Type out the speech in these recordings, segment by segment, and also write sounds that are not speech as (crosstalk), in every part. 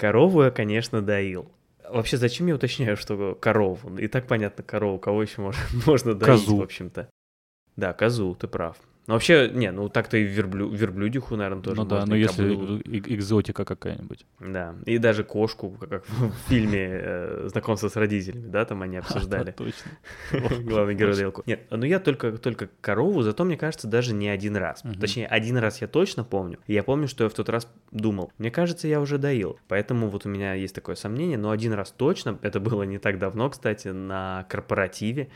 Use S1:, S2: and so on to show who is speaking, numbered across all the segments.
S1: Корову я, конечно, доил. Вообще, зачем я уточняю, что корову? И так понятно, корову, кого еще можно, (laughs) можно доить,
S2: Козу.
S1: в общем-то. Да, козу, ты прав. Ну, вообще, не, ну так-то и верблю, верблюдиху, наверное, тоже
S2: ну да, но
S1: и
S2: если
S1: кобылу.
S2: экзотика какая-нибудь.
S1: Да, и даже кошку, как в (laughs) фильме э, «Знакомство с родителями», да, там они (laughs) обсуждали.
S2: Точно. (laughs)
S1: Главный герой Дейлку. Нет, ну я только, только корову, зато, мне кажется, даже не один раз. Точнее, один раз я точно помню. Я помню, что я в тот раз думал, мне кажется, я уже доил. Поэтому вот у меня есть такое сомнение, но один раз точно, это было не так давно, кстати, на корпоративе.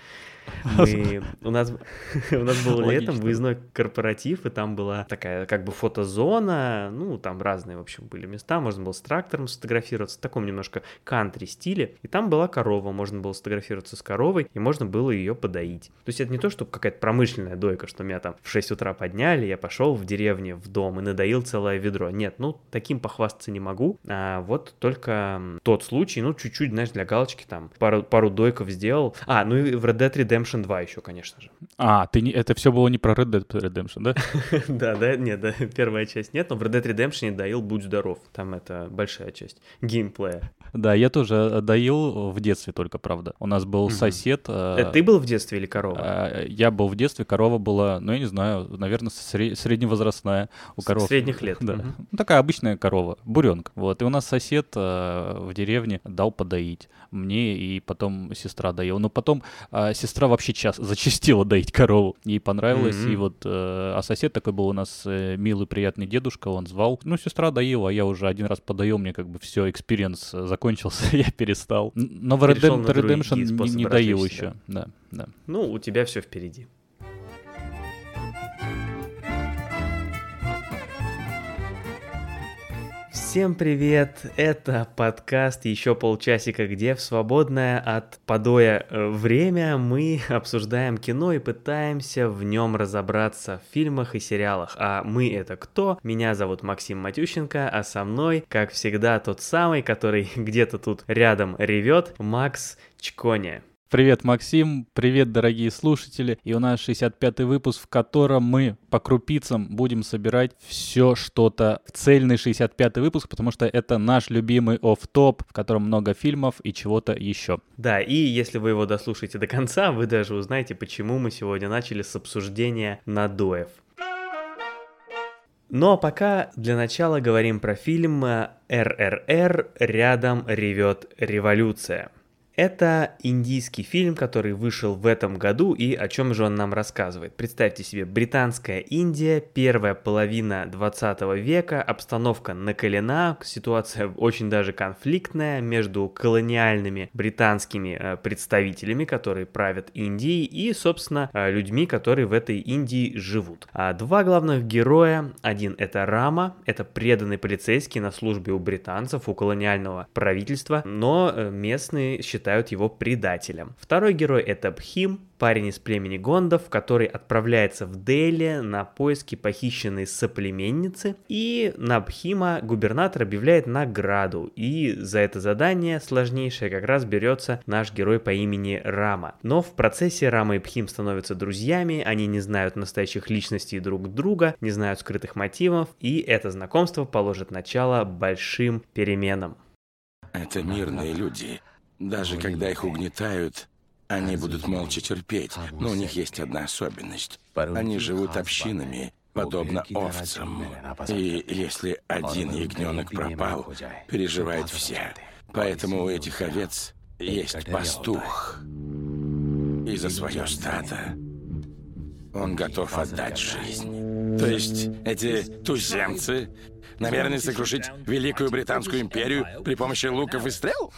S1: Мы, у, нас, (laughs) у нас был летом
S2: Логично.
S1: выездной корпоратив, и там была такая как бы фотозона, ну, там разные, в общем, были места, можно было с трактором сфотографироваться, в таком немножко кантри стиле, и там была корова, можно было сфотографироваться с коровой, и можно было ее подоить. То есть это не то, что какая-то промышленная дойка, что меня там в 6 утра подняли, я пошел в деревне, в дом и надоил целое ведро. Нет, ну, таким похвастаться не могу, а вот только тот случай, ну, чуть-чуть, знаешь, для галочки там пару, пару дойков сделал. А, ну и в Red Dead Redemption 2 еще, конечно же. (laughs)
S2: А, ты не, это все было не про Red Dead Redemption, да?
S1: Да, да, нет, да, (laughs) первая часть нет, но в Red Dead Redemption доил «Будь здоров», там это большая часть геймплея.
S2: Да, я тоже э, доил в детстве только, правда. У нас был сосед. э,
S1: Это ты был в детстве или корова?
S2: э, Я был в детстве, корова была, ну, я не знаю, наверное, сре- средневозрастная у коров.
S1: средних лет,
S2: Да. Ну, такая обычная корова, буренка. Вот. И у нас сосед э, в деревне дал подоить мне, и потом сестра доила. Но потом э, сестра вообще час зачастила доить корову. Ей понравилось. И
S1: Мгм.
S2: вот, э, а сосед такой был у нас э, милый, приятный дедушка, он звал. Ну, сестра доила, а я уже один раз подоил, мне как бы все, experience э, закончился, (laughs) я перестал. Но в Redemption не, не доил еще. Да, да.
S1: Ну, у тебя все впереди. Всем привет! Это подкаст «Еще полчасика», где в свободное от подоя э, время мы (laughs) обсуждаем кино и пытаемся в нем разобраться в фильмах и сериалах. А мы это кто? Меня зовут Максим Матющенко, а со мной, как всегда, тот самый, который (laughs) где-то тут рядом ревет, Макс Чконя.
S2: Привет, Максим, привет, дорогие слушатели. И у нас 65-й выпуск, в котором мы по крупицам будем собирать все что-то цельный 65-й выпуск, потому что это наш любимый офф-топ, в котором много фильмов и чего-то еще.
S1: Да, и если вы его дослушаете до конца, вы даже узнаете, почему мы сегодня начали с обсуждения надоев. Но пока для начала говорим про фильм «РРР. Рядом ревет революция». Это индийский фильм, который вышел в этом году, и о чем же он нам рассказывает. Представьте себе, британская Индия, первая половина 20 века, обстановка накалена, ситуация (laughs) очень даже конфликтная между колониальными британскими э, представителями, которые правят Индией, и, собственно, э, людьми, которые в этой Индии живут. А два главных героя, один это Рама, это преданный полицейский на службе у британцев, у колониального правительства, но э, местные считают его предателем. Второй герой это Бхим, парень из племени Гондов, который отправляется в Дели на поиски похищенной соплеменницы, и на Бхима губернатор объявляет награду, и за это задание сложнейшее как раз берется наш герой по имени Рама. Но в процессе Рама и Бхим становятся друзьями, они не знают настоящих личностей друг друга, не знают скрытых мотивов, и это знакомство положит начало большим переменам.
S3: Это мирные люди. Даже когда их угнетают, они будут молча терпеть. Но у них есть одна особенность. Они живут общинами, подобно овцам. И если один ягненок пропал, переживают все. Поэтому у этих овец есть пастух. И за свое стадо он готов отдать жизнь. То есть эти туземцы намерены сокрушить Великую Британскую империю при помощи луков и стрел?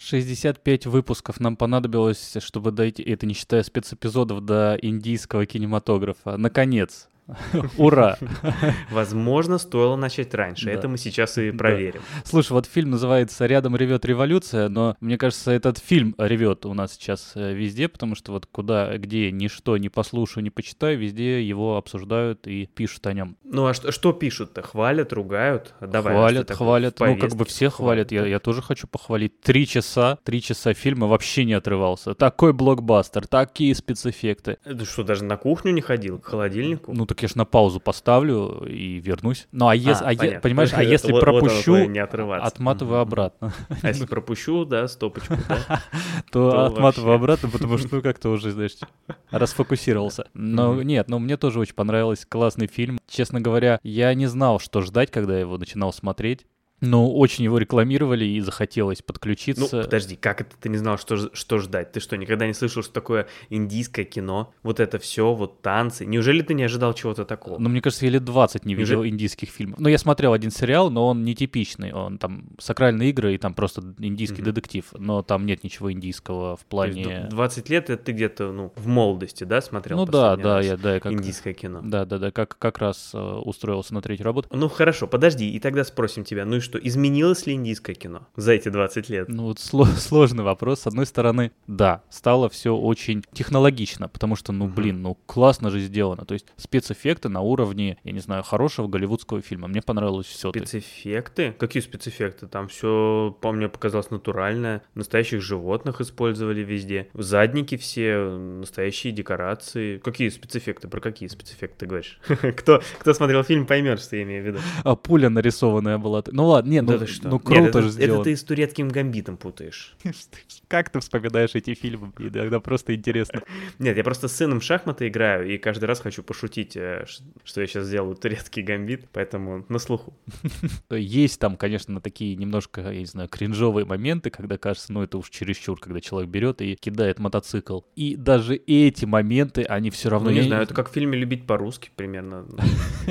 S2: 65 выпусков нам понадобилось, чтобы дойти, это не считая спецэпизодов, до индийского кинематографа. Наконец. (laughs) Ура! (laughs)
S1: Возможно, стоило начать раньше,
S2: Да.
S1: это мы сейчас и
S2: Да.
S1: проверим.
S2: Слушай, вот фильм называется «Рядом ревет революция», но мне кажется, этот фильм ревет у нас сейчас э, везде, потому что вот куда, где ничто не послушаю, не почитаю, везде его обсуждают и пишут о нем.
S1: Ну а что, что пишут-то? Хвалят, ругают? Давай,
S2: хвалят, хвалят. Ну, как бы все хвалят. Я, я тоже хочу похвалить. Три часа, три часа фильма вообще не отрывался. Такой блокбастер, такие спецэффекты.
S1: Ты что, даже на кухню не ходил, к холодильнику?
S2: Ну так конечно, на паузу поставлю и вернусь. Ну, а если, а,
S1: понятно.
S2: понимаешь, а если
S1: Вот- вот оно
S2: пропущу,
S1: твое не отрываться.
S2: отматываю обратно.
S1: А если пропущу, да, стопочку, да? (laughs)
S2: то отматываю обратно, потому что, ну, как-то уже, знаешь, расфокусировался. Но нет, ну, мне тоже очень понравился, классный фильм. Честно говоря, я не знал, что ждать, когда я его начинал смотреть. Но очень его рекламировали и захотелось
S1: Ну,
S2: подключиться.
S1: подожди, как это ты не знал, что, что ждать? Ты что, никогда не слышал, что такое индийское кино? Вот это все, вот танцы. Неужели ты не ожидал чего-то такого?
S2: Ну, мне кажется, я лет 20 не видел
S1: Неужели-
S2: индийских фильмов. Ну, я смотрел один сериал, но он нетипичный. Он там сакральные игры и там просто индийский
S1: Мгм.
S2: детектив. Но там нет ничего индийского в плане...
S1: д- 20 лет это ты где-то, ну, в молодости, да, смотрел?
S2: Ну да, да,
S1: раз
S2: я, да, я как...
S1: Индийское кино.
S2: Да, да, да, как, как раз э, устроился на третью работу.
S1: Ну хорошо, подожди, и тогда спросим тебя, ну и что, изменилось ли индийское кино за эти 20 лет?
S2: Ну вот сло- (laughs) сложный вопрос. С одной стороны, да, стало все очень технологично, потому что, ну блин, ну классно же сделано. То есть спецэффекты на уровне, я не знаю, хорошего голливудского фильма. Мне понравилось все.
S1: Спецэффекты? Какие спецэффекты? Там все, по мне, показалось натуральное. Настоящих животных использовали везде. Задники все, настоящие декорации. Какие спецэффекты? Про какие спецэффекты ты говоришь? (laughs) кто, кто смотрел фильм, поймет, что я имею в виду.
S2: А пуля нарисованная была. Ну ладно, не, ну,
S1: Да ты что?
S2: ну
S1: Нет,
S2: круто
S1: это,
S2: же
S1: это
S2: сделано.
S1: ты с турецким гамбитом путаешь. (laughs)
S2: Как ты вспоминаешь эти фильмы? Мне Иногда просто интересно. (laughs)
S1: Нет, я просто с сыном шахматы играю, и каждый раз хочу пошутить, э, что я сейчас сделаю турецкий гамбит, поэтому на слуху. (laughs)
S2: Есть там, конечно, такие немножко, я не знаю, кринжовые моменты, когда кажется, ну это уж чересчур, когда человек берет и кидает мотоцикл. И даже эти моменты, они все равно...
S1: Ну, не
S2: я
S1: знаю, это как в фильме «Любить по-русски» примерно.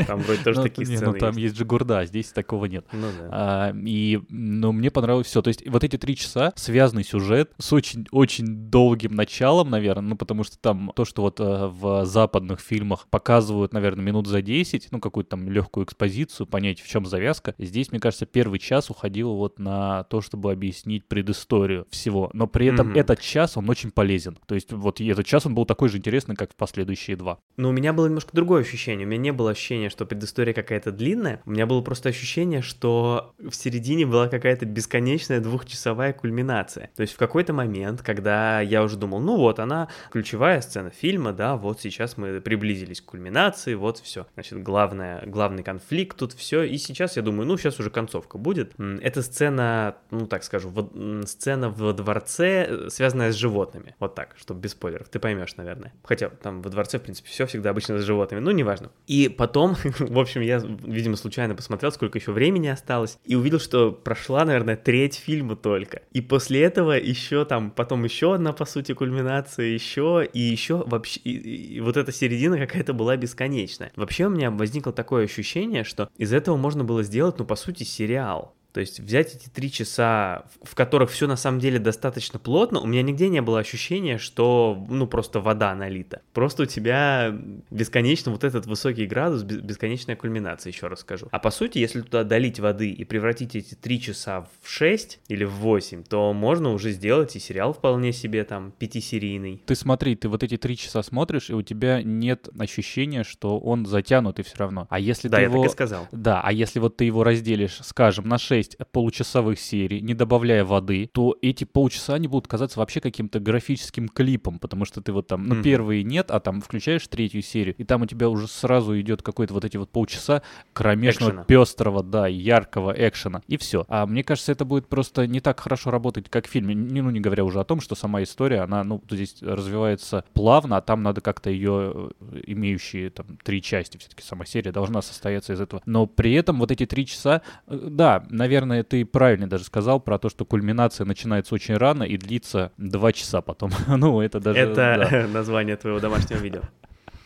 S1: Там вроде тоже
S2: Ну,
S1: такие
S2: не, ну,
S1: сцены
S2: там
S1: есть.
S2: есть же гурда, а здесь такого нет.
S1: Ну да.
S2: А, и, ну, мне понравилось все. То есть вот эти три часа, связанный сюжет с очень-очень долгим началом, наверное, ну, потому что там то, что вот э, в западных фильмах показывают, наверное, минут за 10, ну, какую-то там легкую экспозицию, понять, в чем завязка. Здесь, мне кажется, первый час уходил вот на то, чтобы объяснить предысторию всего. Но при этом
S1: Мгм.
S2: этот час, он очень полезен. То есть вот этот час, он был такой же интересный, как последующие два.
S1: Но у меня было немножко другое ощущение. У меня не было ощущения, что предыстория какая-то длинная. У меня было просто ощущение, что в середине была какая-то бесконечная двухчасовая кульминация. То есть в какой-то момент, когда я уже думал, ну вот она, ключевая сцена фильма, да, вот сейчас мы приблизились к кульминации, вот все. Значит, главное, главный конфликт тут все. И сейчас я думаю, ну сейчас уже концовка будет. М, Это сцена, ну так скажу, во- сцена в дворце, э, связанная с животными. Вот так, чтобы без спойлеров. Ты поймешь, наверное. Хотя там во дворце, в принципе, все всегда обычно с животными. Ну, неважно. И потом, (laughs) в общем, я, видимо, случайно посмотрел, сколько еще времени осталось, и увидел, что прошла, наверное, треть фильма только. И после этого еще там, потом еще одна, по сути, кульминация, еще, и еще вообще, и- и вот эта середина какая-то была бесконечная. Вообще у меня возникло такое ощущение, что из этого можно было сделать, ну, по сути, сериал. То есть взять эти три часа, в которых все на самом деле достаточно плотно, у меня нигде не было ощущения, что, ну, просто вода налита. Просто у тебя бесконечно вот этот высокий градус, бес- бесконечная кульминация, еще раз скажу. А по сути, если туда долить воды и превратить эти три часа в 6 или в 8, то можно уже сделать и сериал вполне себе там пятисерийный.
S2: Ты смотри, ты вот эти три часа смотришь, и у тебя нет ощущения, что он затянутый все равно. А если
S1: Да,
S2: ты
S1: я
S2: его...
S1: так и сказал.
S2: Да, а если вот ты его разделишь, скажем, на 6 получасовых серий, не добавляя воды, то эти полчаса они будут казаться вообще каким-то графическим клипом, потому что ты вот там, ну, первые нет, а там включаешь третью серию, и там у тебя уже сразу идет какой-то вот эти вот полчаса кромешного,
S1: Экшена.
S2: пестрого, да, яркого экшена, и все. А мне кажется, это будет просто не так хорошо работать, как в фильме, не, ну, не говоря уже о том, что сама история, она, ну, здесь развивается плавно, а там надо как-то ее, э, имеющие там три части, все-таки сама серия должна состояться из этого. Но при этом вот эти три часа, э, да, наверное, ты правильно даже сказал про то, что кульминация начинается очень рано и длится два часа потом. (laughs) ну, это даже...
S1: Это
S2: да. (laughs)
S1: название твоего домашнего видео.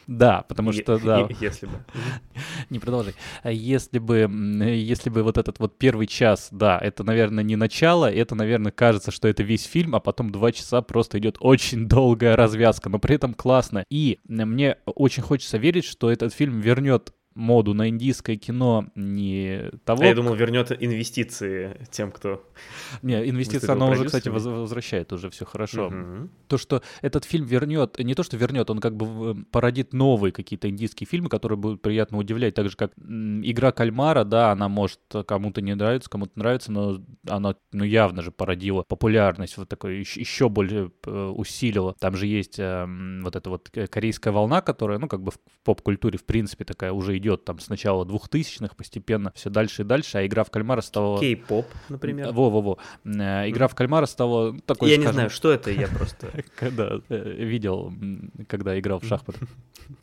S2: Да, потому
S1: Е-
S2: что, да,
S1: е- Если бы. (laughs)
S2: не продолжай. А Если бы, если бы вот этот вот первый час, да, это, наверное, не начало, это, наверное, кажется, что это весь фильм, а потом два часа просто идет очень долгая развязка, но при этом классно. И мне очень хочется верить, что этот фильм вернет моду на индийское кино не того...
S1: А я думал, вернет инвестиции тем, кто...
S2: Не, инвестиции оно уже, кстати, возвращает уже все хорошо. Угу. То, что этот фильм вернет, не то, что вернет, он как бы породит новые какие-то индийские фильмы, которые будут приятно удивлять, так же, как «Игра кальмара», да, она может кому-то не нравится, кому-то нравится, но она, ну, явно же породила популярность, вот такой еще более э, усилила. Там же есть э, вот эта вот корейская волна, которая, ну, как бы в поп-культуре, в принципе, такая уже идет там с начала двухтысячных, постепенно все дальше и дальше, а игра в кальмара стала...
S1: Кей-поп, например.
S2: Во-во-во. Э, игра в кальмара стала такой,
S1: Я скажем... не знаю, что это, я просто... (laughs)
S2: Когда э, видел, когда играл в шахматы.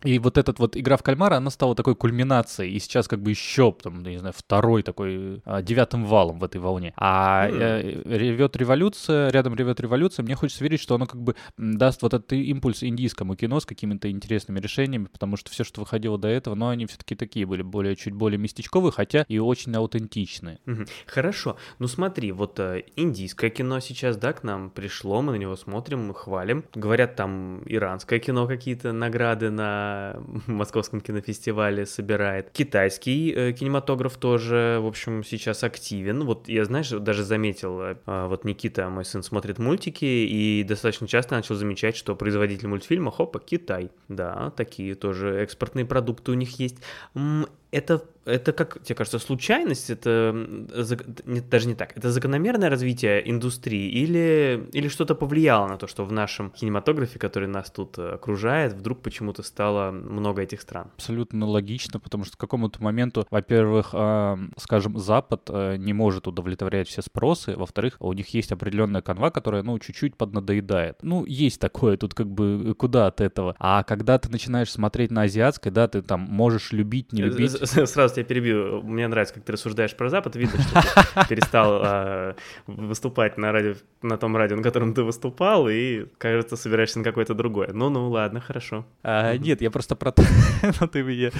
S2: И вот этот вот игра в кальмара, она стала такой кульминацией, и сейчас как бы еще, там, не знаю, второй такой а, девятым валом в этой волне. А э, ревет революция, рядом ревет революция, мне хочется верить, что оно как бы даст вот этот импульс индийскому кино с какими-то интересными решениями, потому что все, что выходило до этого, но они все-таки такие были более, чуть более местечковые, хотя и очень аутентичные.
S1: Хорошо, ну смотри, вот э, индийское кино сейчас, да, к нам пришло, мы на него смотрим, мы хвалим. Говорят, там иранское кино какие-то награды на (laughs) московском кинофестивале собирает. Китайский э, кинематограф тоже, в общем, сейчас активен. Вот я, знаешь, даже заметил, э, а, вот Никита, мой сын, смотрит мультики и достаточно часто начал замечать, что производитель мультфильма, хопа, Китай. Да, такие тоже экспортные продукты у них есть. 嗯，Это это как, тебе кажется, случайность? Это не, даже не так. Это закономерное развитие индустрии или, или что-то повлияло на то, что в нашем кинематографе, который нас тут э, окружает, вдруг почему-то стало много этих стран?
S2: Абсолютно логично, потому что к какому-то моменту, во-первых, э, скажем, Запад э, не может удовлетворять все спросы, во-вторых, у них есть определенная канва, которая, ну, чуть-чуть поднадоедает. Ну, есть такое, тут как бы куда от этого. А когда ты начинаешь смотреть на азиатское, да, ты там можешь любить, не любить. (laughs)
S1: Сразу тебя перебью. Мне нравится, как ты рассуждаешь про Запад. Видно, что ты (laughs) перестал а, выступать на, радио, на том радио, на котором ты выступал, и, кажется, собираешься на какое-то другое. Ну-ну, ладно, хорошо.
S2: А, нет, я просто про (laughs) то, ну, ты меня,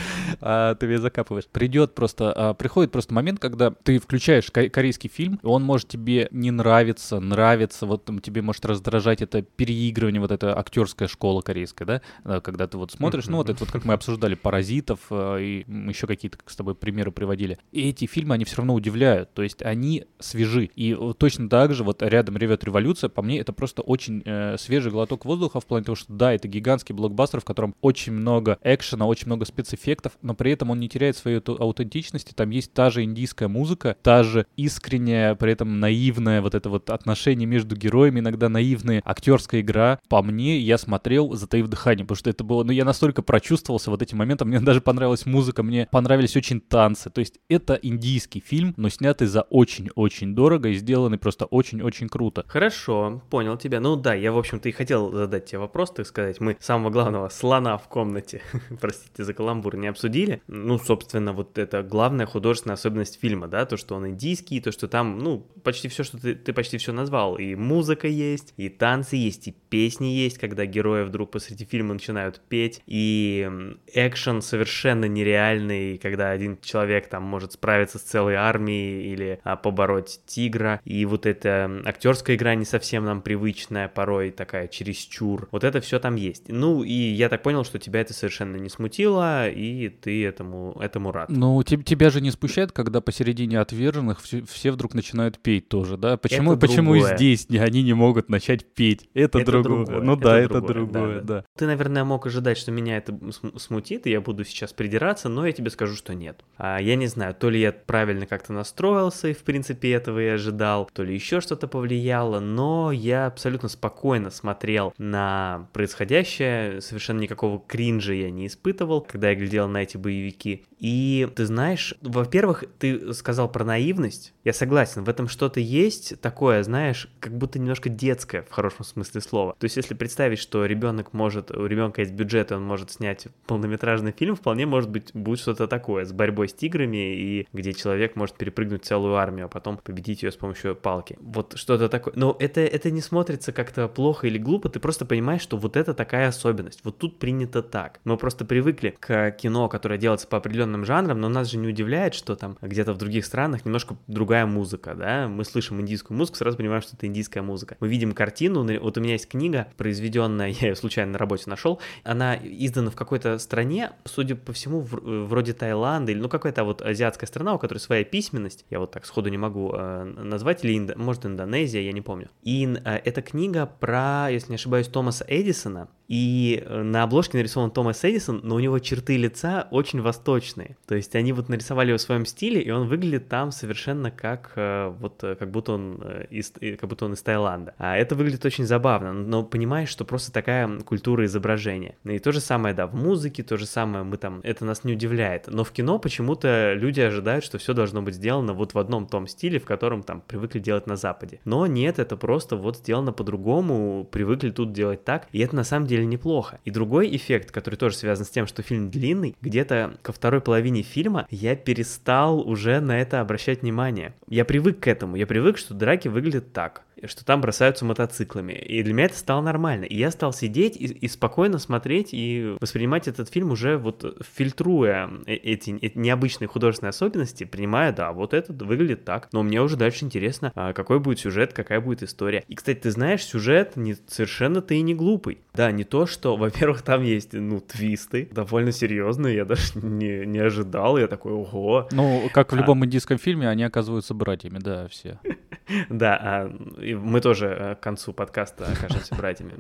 S2: а, ты меня закапываешь. Придет просто, а, приходит просто момент, когда ты включаешь корейский фильм, и он может тебе не нравиться, нравиться, вот там, тебе может раздражать это переигрывание, вот эта актерская школа корейская, да, когда ты вот смотришь, ну вот это вот как мы обсуждали «Паразитов» и еще какие-то с тобой примеры приводили. И эти фильмы, они все равно удивляют, то есть они свежи. И точно так же вот рядом «Ревет революция», по мне, это просто очень э, свежий глоток воздуха в плане того, что да, это гигантский блокбастер, в котором очень много экшена, очень много спецэффектов, но при этом он не теряет своей аутентичности, там есть та же индийская музыка, та же искренняя, при этом наивная вот это вот отношение между героями, иногда наивная актерская игра. По мне, я смотрел, затаив дыхание, потому что это было, ну, я настолько прочувствовался вот этим моментом, мне даже понравилась музыка, мне понравились очень танцы. То есть это индийский фильм, но снятый за очень-очень дорого и сделанный просто очень-очень круто.
S1: Хорошо, понял тебя. Ну да, я, в общем-то, и хотел задать тебе вопрос, так сказать. Мы самого главного слона в комнате, (laughs) простите за каламбур, не обсудили. Ну, собственно, вот это главная художественная особенность фильма, да, то, что он индийский, то, что там, ну, почти все, что ты, ты почти все назвал. И музыка есть, и танцы есть, и песни есть, когда герои вдруг посреди фильма начинают петь, и экшен совершенно нереальный, когда один человек там может справиться с целой армией или а, побороть тигра. И вот эта актерская игра не совсем нам привычная, порой такая чересчур. Вот это все там есть. Ну, и я так понял, что тебя это совершенно не смутило, и ты этому, этому рад.
S2: Ну, тебя же не спущает, когда посередине отверженных все, все вдруг начинают петь тоже, да? Почему, это почему другое. здесь они не могут начать петь? Это, это другое. другое. Ну это да, другое. это другое, да, да. да.
S1: Ты, наверное, мог ожидать, что меня это смутит, и я буду сейчас придираться, но я тебе скажу, что нет. А, я не знаю, то ли я правильно как-то настроился и в принципе этого и ожидал, то ли еще что-то повлияло, но я абсолютно спокойно смотрел на происходящее, совершенно никакого кринжа я не испытывал, когда я глядел на эти боевики. И ты знаешь, во-первых, ты сказал про наивность, я согласен, в этом что-то есть такое, знаешь, как будто немножко детское в хорошем смысле слова. То есть если представить, что ребенок может, у ребенка есть бюджет, и он может снять полнометражный фильм, вполне может быть будет что-то такое с борьбой с тиграми, и где человек может перепрыгнуть целую армию, а потом победить ее с помощью палки. Вот что-то такое. Но это, это не смотрится как-то плохо или глупо, ты просто понимаешь, что вот это такая особенность. Вот тут принято так. Мы просто привыкли к кино, которое делается по определенным жанрам, но нас же не удивляет, что там где-то в других странах немножко другая музыка, да? Мы слышим индийскую музыку, сразу понимаем, что это индийская музыка. Мы видим картину, вот у меня есть книга, произведенная, (laughs) я ее случайно на работе нашел, она издана в какой-то стране, судя по всему, вроде Таиланд, или ну какая-то вот азиатская страна, у которой своя письменность, я вот так сходу не могу э, назвать, или Индо, может Индонезия, я не помню. И э, это книга про, если не ошибаюсь, Томаса Эдисона, и э, на обложке нарисован Томас Эдисон, но у него черты лица очень восточные. То есть они вот нарисовали его в своем стиле, и он выглядит там совершенно как э, вот э, как будто он из как будто он из Таиланда. А это выглядит очень забавно, но понимаешь, что просто такая культура изображения. И то же самое, да, в музыке, то же самое мы там, это нас не удивляет. Но в кино почему-то люди ожидают, что все должно быть сделано вот в одном том стиле, в котором там привыкли делать на Западе. Но нет, это просто вот сделано по-другому, привыкли тут делать так, и это на самом деле деле неплохо. И другой эффект, который тоже связан с тем, что фильм длинный, где-то ко второй половине фильма я перестал уже на это обращать внимание. Я привык к этому, я привык, что драки выглядят так что там бросаются мотоциклами. И для меня это стало нормально. И я стал сидеть и, и спокойно смотреть и воспринимать этот фильм уже вот фильтруя э, эти, эти необычные художественные особенности, принимая, да, вот это выглядит так. Но мне уже дальше интересно, а какой будет сюжет, какая будет история. И, кстати, ты знаешь, сюжет не, совершенно-то и не глупый. Да, не то, что, (laughs) во-первых, там есть, ну, твисты, довольно серьезные, я даже не, не ожидал, я такой, ого.
S2: Ну, как в а любом а... индийском фильме, они оказываются братьями, да, все. (laughs)
S1: Да, а, мы тоже э, к концу подкаста окажемся братьями,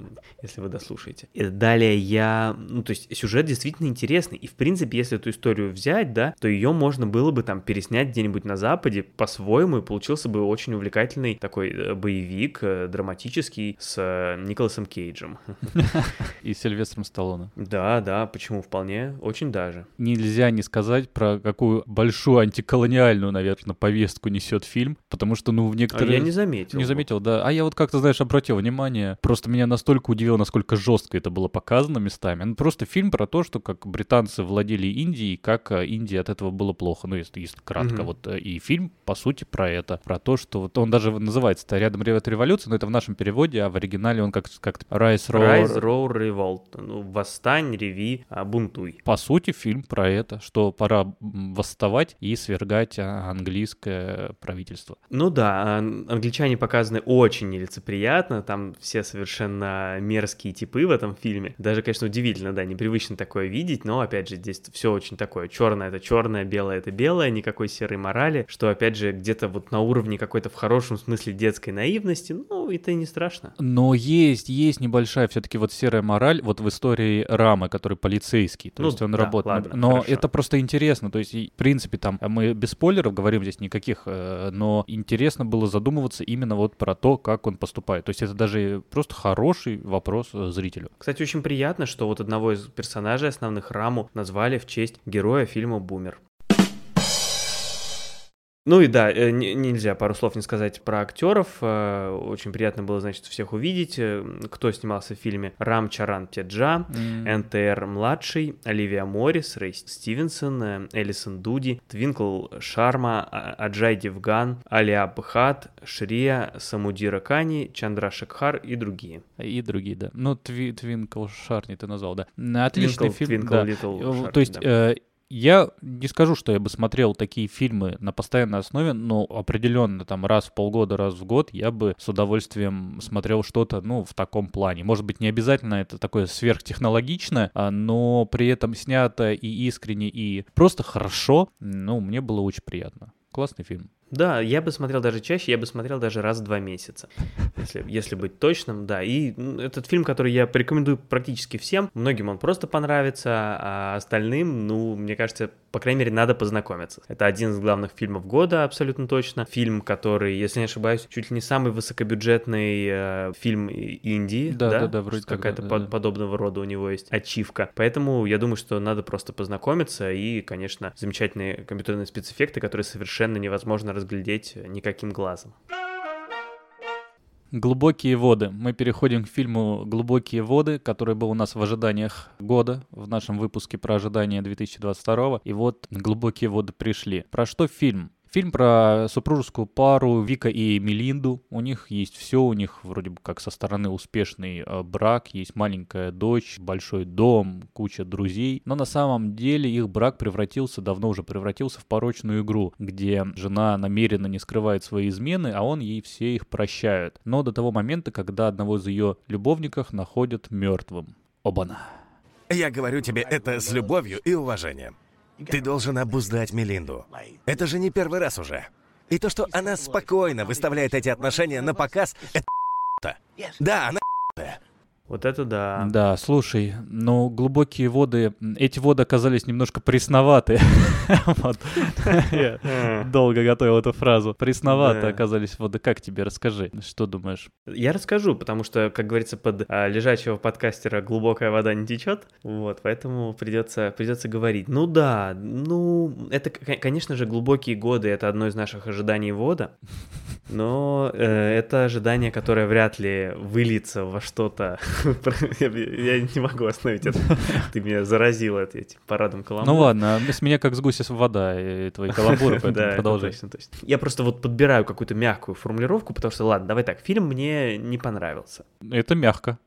S1: если вы дослушаете. И далее я... Ну, то есть сюжет действительно интересный. И, в принципе, если эту историю взять, да, то ее можно было бы там переснять где-нибудь на Западе по-своему, и получился бы очень увлекательный такой э, боевик, э, драматический, с Николасом Кейджем. (laughs)
S2: И Сильвестром Сталлоне.
S1: Да, да, почему вполне, очень даже.
S2: Нельзя не сказать про какую большую антиколониальную, наверное, повестку несет фильм, потому что, ну, в некоторых...
S1: А я не заметил.
S2: Не заметил, да. А я вот как-то, знаешь, обратил внимание, просто меня настолько удивило, насколько жестко это было показано местами. Ну, просто фильм про то, что как британцы владели Индией, как э, Индии от этого было плохо. Ну, если, если кратко. Mm-hmm. Вот, э, и фильм, по сути, про это. Про то, что вот он даже называется «Рядом ревет революция», но это в нашем переводе, а в оригинале он как как
S1: Rise, Roar... Rise, Roar, Revolt. Ну, восстань, реви, а, бунтуй.
S2: По сути, фильм про это, что пора восставать и свергать а, английское правительство.
S1: Ну да, англичане показаны очень нелицеприятно, там все совершенно мерзкие типы в этом фильме. Даже, конечно, удивительно, да, непривычно такое видеть, но, опять же, здесь все очень такое. Черное это черное, белое это белое, никакой серой морали, что, опять же, где-то вот на уровне какой-то в хорошем смысле детской наивности, ну, это и не страшно.
S2: Но есть, есть небольшая все-таки вот серая мораль вот в истории Рамы, который полицейский, то ну, есть он да, работает. Ладно, но хорошо. это просто интересно, то есть, в принципе, там, мы без спойлеров говорим здесь никаких, э, но интересно было задумываться именно вот про то, как он поступает. То есть это даже просто хороший вопрос э, зрителю.
S1: Кстати, очень приятно, что вот одного из персонажей основных Раму назвали в честь героя фильма «Бумер». Ну и да, э, нельзя пару слов не сказать про актеров. Э, очень приятно было, значит, всех увидеть. Э, кто снимался в фильме? Рам Чаран Теджа, mm. НТР младший, Оливия Моррис, Рэй Стивенсон, Элисон Дуди, Твинкл Шарма, а, Аджай Девган, Алия Бхат, Шрия, Самутиракани, Чандра Шекхар и другие.
S2: И другие, да. Ну, Тви, Твинкл Шарни ты назвал, да. Отличный Твинкл, фильм.
S1: Твинкл, да.
S2: Шарни, То есть да. Я не скажу, что я бы смотрел такие фильмы на постоянной основе, но определенно там раз в полгода, раз в год я бы с удовольствием смотрел что-то, ну, в таком плане. Может быть, не обязательно это такое сверхтехнологичное, а, но при этом снято и искренне, и просто хорошо. Ну, мне было очень приятно. Классный фильм.
S1: Да, я бы смотрел даже чаще, я бы смотрел даже раз в два месяца, если, если быть точным, да. И этот фильм, который я порекомендую практически всем, многим он просто понравится, а остальным, ну, мне кажется, по крайней мере, надо познакомиться. Это один из главных фильмов года, абсолютно точно. Фильм, который, если не ошибаюсь, чуть ли не самый высокобюджетный э, фильм Индии.
S2: Да, да, да, да вроде
S1: Какая-то да, да. подобного рода у него есть ачивка. Поэтому я думаю, что надо просто познакомиться и, конечно, замечательные компьютерные спецэффекты, которые совершенно невозможно разглядеть никаким глазом.
S2: Глубокие воды. Мы переходим к фильму «Глубокие воды», который был у нас в ожиданиях года, в нашем выпуске про ожидания 2022. И вот «Глубокие воды» пришли. Про что фильм? Фильм про супружескую пару Вика и Мелинду. У них есть все, у них вроде бы как со стороны успешный э, брак, есть маленькая дочь, большой дом, куча друзей. Но на самом деле их брак превратился, давно уже превратился в порочную игру, где жена намеренно не скрывает свои измены, а он ей все их прощает. Но до того момента, когда одного из ее любовников находят мертвым. Обана.
S4: Я говорю тебе это с любовью и уважением. Ты должен обуздать Мелинду. Это же не первый раз уже. И то, что она спокойно выставляет эти отношения на показ, это (laughs) Да, она (laughs)
S1: вот это да.
S2: Да, слушай, ну глубокие воды, эти воды оказались немножко пресноваты. (laughs) долго готовил эту фразу. Пресноваты оказались воды. Как тебе? Расскажи, что думаешь?
S1: Я расскажу, потому что, как говорится, под а, лежачего подкастера глубокая вода не течет. Вот, поэтому придется, придется говорить. Ну да, ну, это, конечно же, глубокие годы, это одно из наших ожиданий вода. Но э, это ожидание, которое вряд ли выльется во что-то (laughs) я не могу остановить это. Ты меня заразил этим парадом каламбура.
S2: Ну ладно, с меня как с гуся вода, и твои каламбуры, поэтому продолжай.
S1: Я просто вот подбираю какую-то мягкую формулировку, потому что, ладно, давай так, фильм мне не понравился.
S2: Это мягко.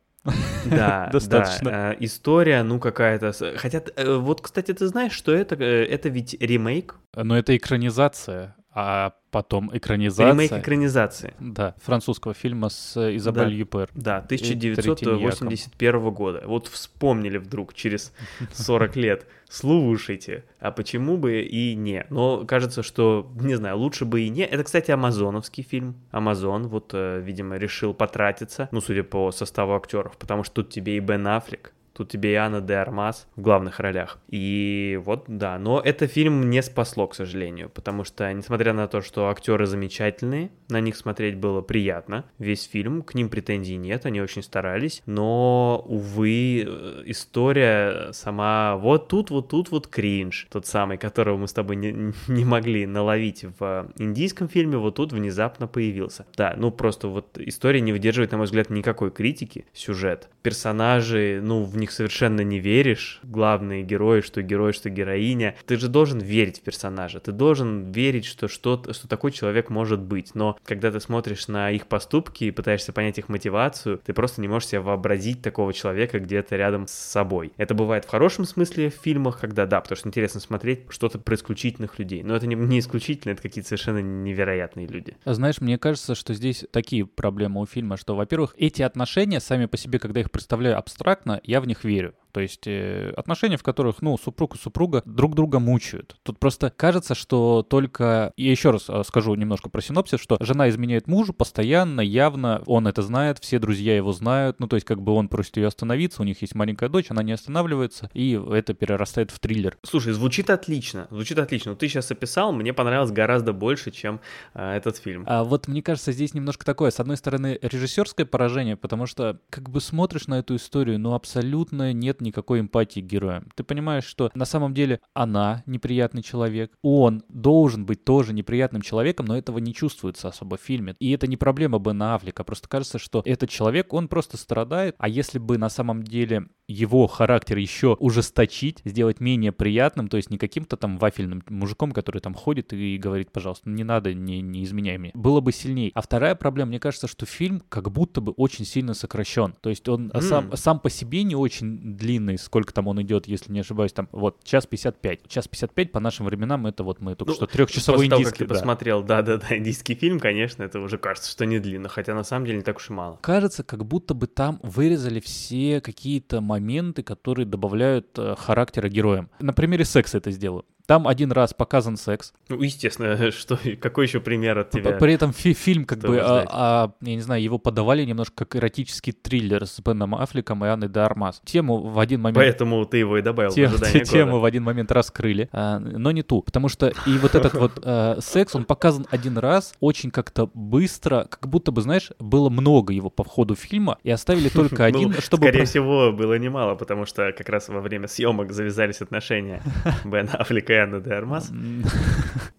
S1: Да, (laughs) достаточно. Да. Э, история, ну какая-то. Хотя, э, вот, кстати, ты знаешь, что это? Э, это ведь ремейк.
S2: Но это экранизация а потом экранизация.
S1: Ремейк экранизации.
S2: Да, французского фильма с Изабель да. Юпер.
S1: Да, 1981 года. Вот вспомнили вдруг через 40 лет. Слушайте, а почему бы и не? Но кажется, что, не знаю, лучше бы и не. Это, кстати, амазоновский фильм. Амазон, вот, э, видимо, решил потратиться, ну, судя по составу актеров, потому что тут тебе и Бен Аффлек, Тут тебе и Анна де Армас в главных ролях. И вот, да, но это фильм не спасло, к сожалению, потому что, несмотря на то, что актеры замечательные, на них смотреть было приятно, весь фильм, к ним претензий нет, они очень старались, но, увы, история сама вот тут, вот тут вот кринж, тот самый, которого мы с тобой не, не могли наловить в индийском фильме, вот тут внезапно появился. Да, ну просто вот история не выдерживает, на мой взгляд, никакой критики, сюжет. Персонажи, ну, в них совершенно не веришь, главные герои, что герой, что героиня, ты же должен верить в персонажа, ты должен верить, что, что, что такой человек может быть, но когда ты смотришь на их поступки и пытаешься понять их мотивацию, ты просто не можешь себе вообразить такого человека где-то рядом с собой. Это бывает в хорошем смысле в фильмах, когда, да, потому что интересно смотреть что-то про исключительных людей, но это не, не исключительно, это какие-то совершенно невероятные люди.
S2: А знаешь, мне кажется, что здесь такие проблемы у фильма, что, во-первых, эти отношения сами по себе, когда их представляю абстрактно, я в них них верю. То есть э, отношения, в которых, ну, супруг и супруга друг друга мучают. Тут просто кажется, что только... Я еще раз э, скажу немножко про синопсис, что жена изменяет мужу постоянно, явно, он это знает, все друзья его знают, ну, то есть как бы он просит ее остановиться, у них есть маленькая дочь, она не останавливается, и это перерастает в триллер.
S1: Слушай, звучит отлично, звучит отлично. Ты сейчас описал, мне понравилось гораздо больше, чем э, этот фильм.
S2: А вот мне кажется, здесь немножко такое, с одной стороны, режиссерское поражение, потому что как бы смотришь на эту историю, ну, абсолютно нет никакой эмпатии к героям. Ты понимаешь, что на самом деле она неприятный человек, он должен быть тоже неприятным человеком, но этого не чувствуется особо в фильме. И это не проблема Бена Аффлека, просто кажется, что этот человек, он просто страдает, а если бы на самом деле его характер еще ужесточить, сделать менее приятным, то есть не каким-то там вафельным мужиком, который там ходит и говорит, пожалуйста, не надо, не, не изменяй мне. Было бы сильнее. А вторая проблема, мне кажется, что фильм как будто бы очень сильно сокращен. То есть он mm. сам, сам по себе не очень длинный, сколько там он идет, если не ошибаюсь, там вот час 55. Час 55 по нашим временам это вот мы только ну, что трехчасовой индийский. Того, как
S1: ты да. посмотрел, да-да-да, (laughs) индийский фильм, конечно, это уже кажется, что не длинно, хотя на самом деле не так уж и мало.
S2: Кажется, как будто бы там вырезали все какие-то моменты, которые добавляют э, характера героям. На примере секса это сделаю. Там один раз показан секс.
S1: Ну, естественно, (laughs) что, какой еще пример от тебя?
S2: При этом фи фильм, как бы, а, а, я не знаю, его подавали немножко как эротический триллер с Беном Аффлеком и Анной Дармас. Тему в один момент...
S1: Поэтому ты его и добавил
S2: Тем, в ожидание (laughs) Тему года. в один момент раскрыли, а, но не ту. Потому что и вот этот вот а, секс, он показан один раз, очень как-то быстро, как будто бы, знаешь, было много его по входу фильма, и оставили (laughs) только ну, один, чтобы...
S1: Скорее всего, было немало, потому что как раз во время съемок завязались отношения Бена Аффлека и Аны де Армас,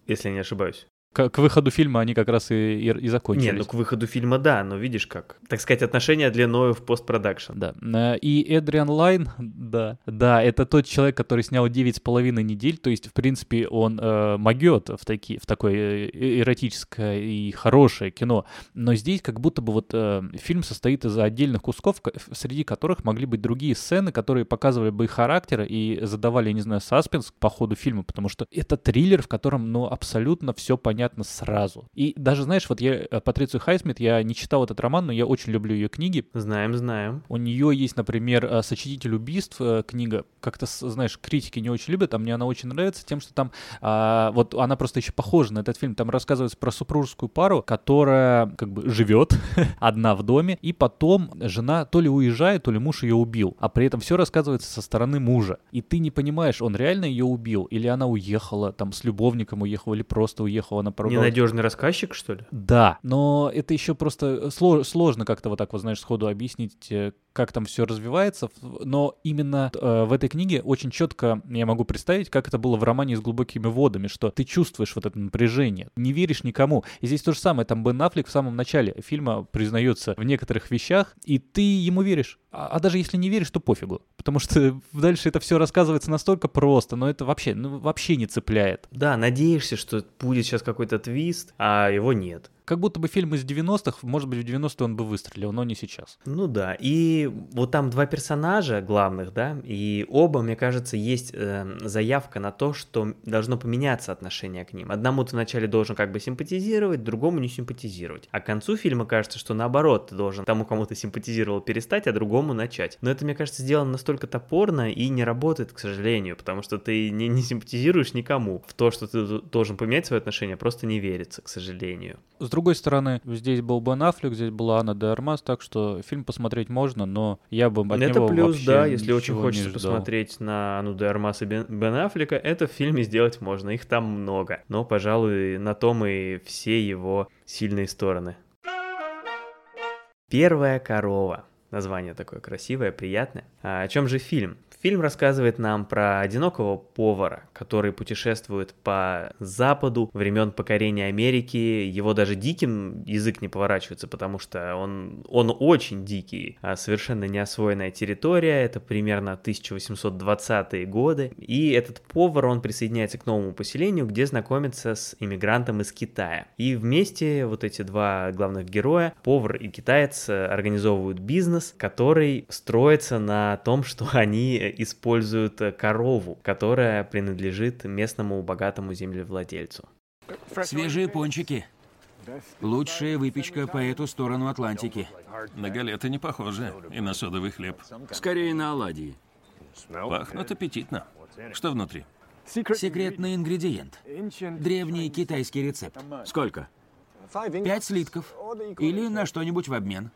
S1: если не ошибаюсь
S2: к, к выходу фильма они как раз и, и, и закончились.
S1: Не, ну к выходу фильма да, но видишь как. Так сказать, отношения длиною в постпродакшн.
S2: Да. Э, и Эдриан Лайн, да, да, это тот человек, который снял девять с половиной недель, то есть, в принципе, он э, могет в, таки, в такое э, эротическое и хорошее кино, но здесь как будто бы вот э, фильм состоит из отдельных кусков, среди которых могли быть другие сцены, которые показывали бы их характер и задавали, не знаю, саспенс по ходу фильма, потому что это триллер, в котором, ну, абсолютно все понятно понятно сразу. И даже, знаешь, вот я э, Патрицию Хайсмит, я не читал этот роман, но я очень люблю ее книги.
S1: Знаем, знаем.
S2: У нее есть, например, э, «Сочетитель убийств» э, книга. Как-то, знаешь, критики не очень любят, а мне она очень нравится тем, что там, а, вот она просто еще похожа на этот фильм. Там рассказывается про супружескую пару, которая как бы живет (laughs) одна в доме, и потом жена то ли уезжает, то ли муж ее убил. А при этом все рассказывается со стороны мужа. И ты не понимаешь, он реально ее убил, или она уехала, там, с любовником уехала, или просто уехала на
S1: поругалась. Ненадежный рассказчик, что ли?
S2: Да, но это еще просто сложно как-то вот так вот, знаешь, сходу объяснить, э, как там все развивается, но именно э, в этой книге очень четко я могу представить, как это было в романе с глубокими водами, что ты чувствуешь вот это напряжение, не веришь никому. И здесь то же самое, там Бен Аффлек в самом начале фильма признается в некоторых вещах, и ты ему веришь. А, а даже если не веришь, то пофигу, потому что (laughs) дальше это все рассказывается настолько просто, но это вообще, ну, вообще не цепляет.
S1: Да, надеешься, что будет сейчас какой-то твист, а его нет.
S2: Как будто бы фильм из 90-х, может быть, в 90-е он бы выстрелил, но не сейчас.
S1: Ну да, и вот там два персонажа главных, да, и оба, мне кажется, есть э, заявка на то, что должно поменяться отношение к ним. Одному ты вначале должен как бы симпатизировать, другому не симпатизировать. А к концу фильма кажется, что наоборот, ты должен тому, кому ты симпатизировал, перестать, а другому начать. Но это, мне кажется, сделано настолько топорно и не работает, к сожалению, потому что ты не, не симпатизируешь никому. В то, что ты должен поменять свои отношения, просто не верится, к сожалению.
S2: С другой стороны, здесь был Бен Аффлек, здесь была Анна де Армас, так что фильм посмотреть можно, но я бы от
S1: это
S2: него
S1: плюс, да, если очень хочется посмотреть на Анну де Армас и Бен, Бен Аффлека, это в фильме сделать можно, их там много. Но, пожалуй, на том и все его сильные стороны. Первая корова. Название такое красивое, приятное. А о чем же фильм? Фильм рассказывает нам про одинокого повара, который путешествует по западу времен покорения Америки. Его даже диким язык не поворачивается, потому что он, он очень дикий, а совершенно неосвоенная территория. Это примерно 1820-е годы. И этот повар, он присоединяется к новому поселению, где знакомится с иммигрантом из Китая. И вместе вот эти два главных героя, повар и китаец, организовывают бизнес, который строится на том, что (laughs) они используют корову, которая принадлежит местному богатому землевладельцу.
S5: Свежие пончики. Лучшая выпечка по эту сторону Атлантики.
S6: На галеты не похоже, и на содовый хлеб.
S5: Скорее на оладьи.
S6: Пахнут аппетитно. Что внутри?
S5: Секретный ингредиент. Древний китайский рецепт. Сколько? Пять слитков. Или на что-нибудь в обмен.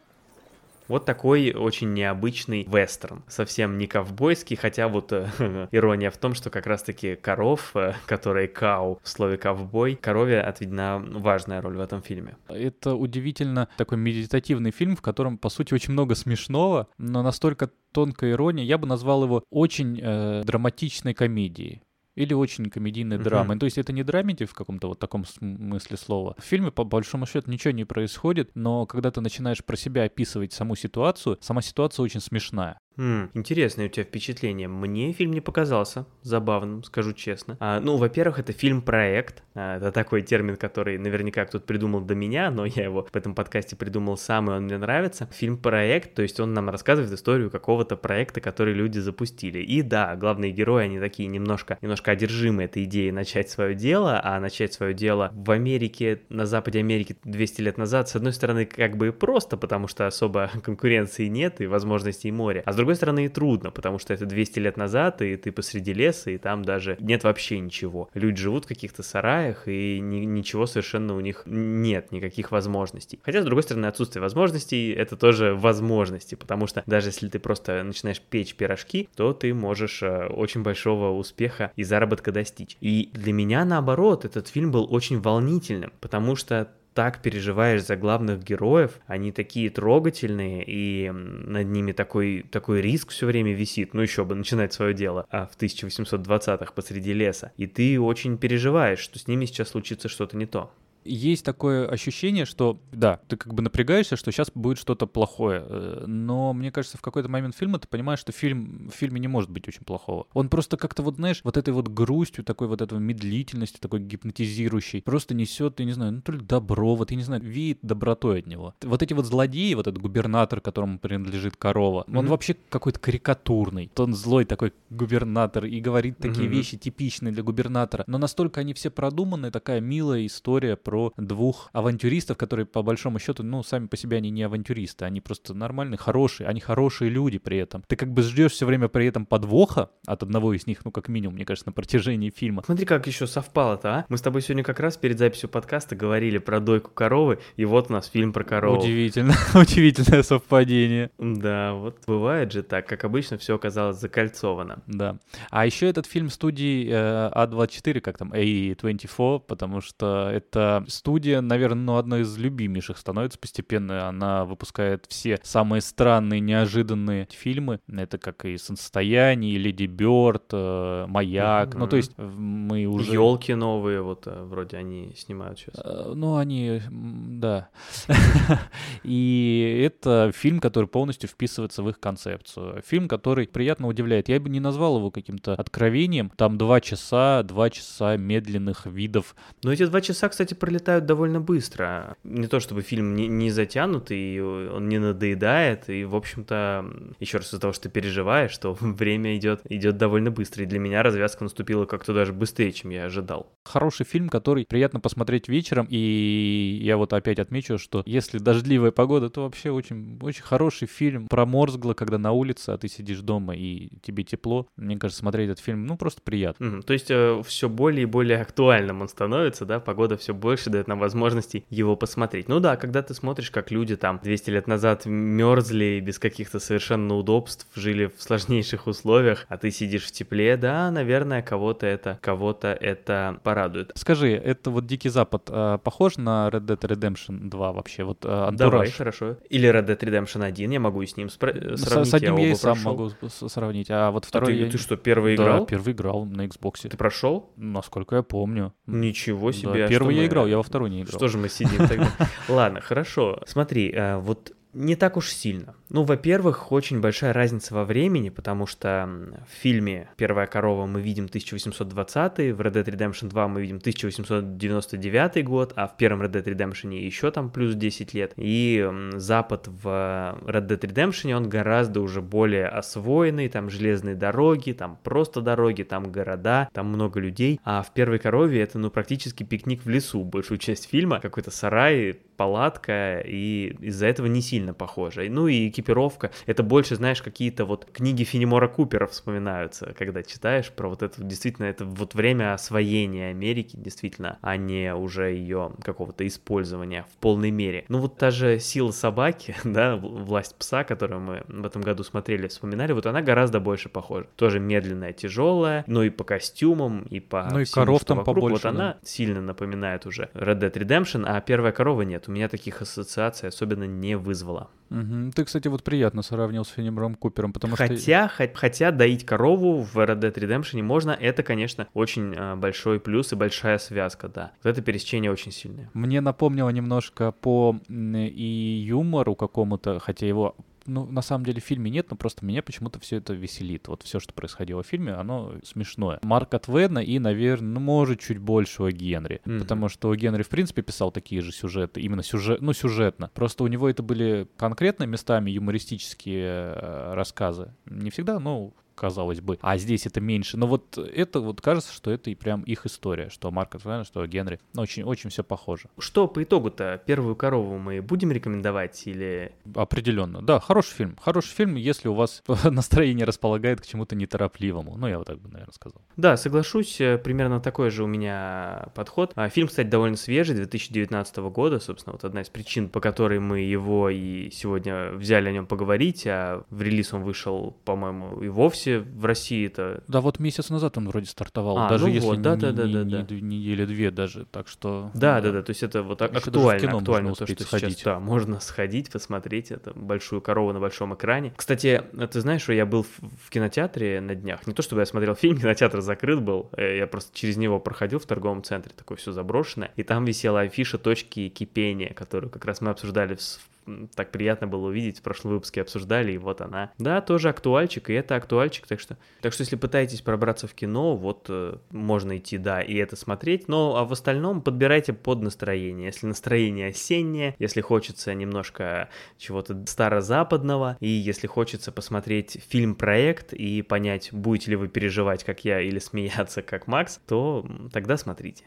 S1: Вот такой очень необычный вестерн. Совсем не ковбойский, хотя вот э, (laughs) ирония в том, что как раз-таки коров, э, которые кау в слове ковбой, корове отведена важная роль в этом фильме.
S2: Это удивительно такой медитативный фильм, в котором, по сути, очень много смешного, но настолько тонкая ирония. Я бы назвал его очень э, драматичной комедией или очень комедийной uh-huh. драмой. То есть это не драмеди в каком-то вот таком смысле слова. В фильме, по большому счету, ничего не происходит, но когда ты начинаешь про себя описывать саму ситуацию, сама ситуация очень смешная.
S1: Хм, интересное у тебя впечатление. Мне фильм не показался забавным, скажу честно. А, ну, во-первых, это фильм-проект. А, это такой термин, который наверняка кто-то придумал до меня, но я его в этом подкасте придумал сам, и он мне нравится. Фильм-проект, то есть он нам рассказывает историю какого-то проекта, который люди запустили. И да, главные герои, они такие немножко, немножко одержимы этой идеей начать свое дело, а начать свое дело в Америке, на западе Америки 200 лет назад, с одной стороны, как бы просто, потому что особо (laughs) конкуренции нет и возможностей море, а с другой другой стороны, и трудно, потому что это 200 лет назад, и ты посреди леса, и там даже нет вообще ничего. Люди живут в каких-то сараях, и ни, ничего совершенно у них нет, никаких возможностей. Хотя, с другой стороны, отсутствие возможностей — это тоже возможности, потому что даже если ты просто начинаешь печь пирожки, то ты можешь э, очень большого успеха и заработка достичь. И для меня, наоборот, этот фильм был очень волнительным, потому что так переживаешь за главных героев, они такие трогательные, и над ними такой, такой риск все время висит, ну еще бы начинать свое дело а в 1820-х посреди леса, и ты очень переживаешь, что с ними сейчас случится что-то не то.
S2: Есть такое ощущение, что, да, ты как бы напрягаешься, что сейчас будет что-то плохое, э, но мне кажется, в какой-то момент фильма ты понимаешь, что фильм, в фильме не может быть очень плохого. Он просто как-то вот, знаешь, вот этой вот грустью, такой вот этого медлительностью, такой гипнотизирующей, просто несет, я не знаю, ну то ли добро, вот я не знаю, вид добротой от него. Вот эти вот злодеи, вот этот губернатор, которому принадлежит корова, mm-hmm. он вообще какой-то карикатурный. То он злой такой губернатор и говорит такие mm-hmm. вещи типичные для губернатора, но настолько они все продуманы, такая милая история про двух авантюристов, которые по большому счету, ну, сами по себе они не авантюристы, они просто нормальные, хорошие, они хорошие люди при этом. Ты как бы ждешь все время при этом подвоха от одного из них, ну, как минимум, мне кажется, на протяжении фильма.
S1: Смотри, как еще совпало-то, а? Мы с тобой сегодня как раз перед записью подкаста говорили про дойку коровы, и вот у нас фильм про корову.
S2: Удивительно, (laughs) удивительное совпадение.
S1: Да, вот бывает же так, как обычно все оказалось закольцовано.
S2: Да. А еще этот фильм студии э, А24, как там, A24, потому что это студия, наверное, ну, одной из любимейших становится постепенно. Она выпускает все самые странные, неожиданные фильмы. Это как и «Солнцестояние», и «Леди Бёрд», э, «Маяк». Mm-hmm. Ну, то есть мы уже...
S1: Елки новые, вот э, вроде они снимают сейчас.
S2: Э, ну, они, да. (laughs) И это фильм, который полностью вписывается в их концепцию. Фильм, который приятно удивляет. Я бы не назвал его каким-то откровением. Там два часа, два часа медленных видов.
S1: Но эти два часа, кстати, пролетают довольно быстро. Не то чтобы фильм не, не затянутый, он не надоедает, и, в общем-то, еще раз из-за того, что ты переживаешь, что (laughs) время идет, идет довольно быстро. И для меня развязка наступила как-то даже быстрее, чем я ожидал.
S2: Хороший фильм, который приятно посмотреть вечером, и я вот опять отмечу, что если дождливая погода, то вообще очень, очень хороший фильм. Проморзгло, когда на улице, а ты сидишь дома и тебе тепло. Мне кажется, смотреть этот фильм, ну, просто приятно.
S1: Mm-hmm. То есть э, все более и более актуальным он становится, да, погода все больше дает нам возможности его посмотреть. Ну да, когда ты смотришь, как люди там 200 лет назад мерзли без каких-то совершенно удобств, жили в сложнейших условиях, а ты сидишь в тепле, да, наверное, кого-то это, кого-то это порадует.
S2: Скажи, это вот Дикий Запад э, похож на Red Dead Redemption 2 вообще? Вот
S1: э, Давай, хорошо. Или Red Dead Redemption 1, я могу и с ним спра- сравнить.
S2: С, с одним я, я и сам могу сравнить, а вот второй...
S1: А ты,
S2: я...
S1: ты что, первый играл?
S2: Да, первый играл на Xbox.
S1: Ты прошел?
S2: Насколько я помню.
S1: Ничего себе.
S2: Да,
S1: а
S2: первый я
S1: мы...
S2: играл, я во второй не играл.
S1: Что же мы сидим тогда? (laughs) Ладно, хорошо. Смотри, вот не так уж сильно. Ну, во-первых, очень большая разница во времени, потому что в фильме «Первая корова» мы видим 1820, в Red Dead Redemption 2 мы видим 1899 год, а в первом Red Dead Redemption еще там плюс 10 лет. И Запад в Red Dead Redemption, он гораздо уже более освоенный, там железные дороги, там просто дороги, там города, там много людей. А в «Первой корове» это, ну, практически пикник в лесу, большую часть фильма, какой-то сарай, палатка, и из-за этого не сильно похоже. Ну и экипировка, это больше, знаешь, какие-то вот книги Фенемора Купера вспоминаются, когда читаешь про вот это, действительно, это вот время освоения Америки, действительно, а не уже ее какого-то использования в полной мере. Ну вот та же сила собаки, (laughs) да, власть пса, которую мы в этом году смотрели, вспоминали, вот она гораздо больше похожа. Тоже медленная, тяжелая, но и по костюмам, и по
S2: Ну и
S1: всему,
S2: коров там
S1: вокруг.
S2: побольше.
S1: Вот да. она сильно напоминает уже Red Dead Redemption, а первая корова нет у меня таких ассоциаций особенно не вызвало.
S2: Угу. Ты, кстати, вот приятно сравнил с Фенемором Купером, потому
S1: хотя, что... Хотя, хотя доить корову в Red Dead Redemption можно, это, конечно, очень э, большой плюс и большая связка, да. Вот это пересечение очень сильное.
S2: Мне напомнило немножко по и юмору какому-то, хотя его ну, на самом деле в фильме нет, но просто меня почему-то все это веселит. Вот все, что происходило в фильме, оно смешное. Марка Твена и, наверное, ну, может, чуть больше у Генри. Mm-hmm. Потому что Генри, в принципе, писал такие же сюжеты, именно сюжет, ну, сюжетно. Просто у него это были конкретно местами юмористические э, рассказы. Не всегда, но казалось бы, а здесь это меньше. Но вот это вот кажется, что это и прям их история, что Марк Твен, что Генри. Очень-очень все похоже.
S1: Что по итогу-то? Первую корову мы будем рекомендовать или...
S2: Определенно. Да, хороший фильм. Хороший фильм, если у вас (laughs) настроение располагает к чему-то неторопливому. Ну, я вот так бы, наверное, сказал.
S1: Да, соглашусь. Э, примерно такой же у меня подход. А, фильм, кстати, довольно свежий, 2019 года. Собственно, вот одна из причин, по которой мы его и сегодня взяли о нем поговорить, а в релиз он вышел, по-моему, и вовсе кстати, в России-то?
S2: Да, вот месяц назад он вроде стартовал,
S1: А,
S2: даже
S1: ну
S2: если
S1: вот,
S2: не,
S1: да,
S2: не-
S1: да, да,
S2: не-
S1: да,
S2: не
S1: да.
S2: две недели две даже, так что...
S1: Да, да, да, то есть это вот
S2: в
S1: актуально,
S2: кино
S1: актуально то, что
S2: успеть
S1: сейчас,
S2: сходить.
S1: да, можно сходить, посмотреть это большую корову на большом экране. Кстати, э, ты знаешь, что я был в, кинотеатре на днях, не то чтобы я смотрел фильм, (laughs) кинотеатр закрыт был, э, я просто через него проходил в торговом центре, такое все заброшенное, и там висела афиша точки кипения, которую как раз мы обсуждали в так приятно было увидеть, в прошлом выпуске обсуждали, и вот она. Да, тоже актуальчик, и это актуальчик, так что... Так что если пытаетесь пробраться в кино, вот э, можно идти, да, и это смотреть, но а в остальном подбирайте под настроение. Если настроение осеннее, если хочется немножко чего-то старозападного, и если хочется посмотреть фильм-проект и понять, будете ли вы переживать, как я, или смеяться, как Макс, то тогда смотрите.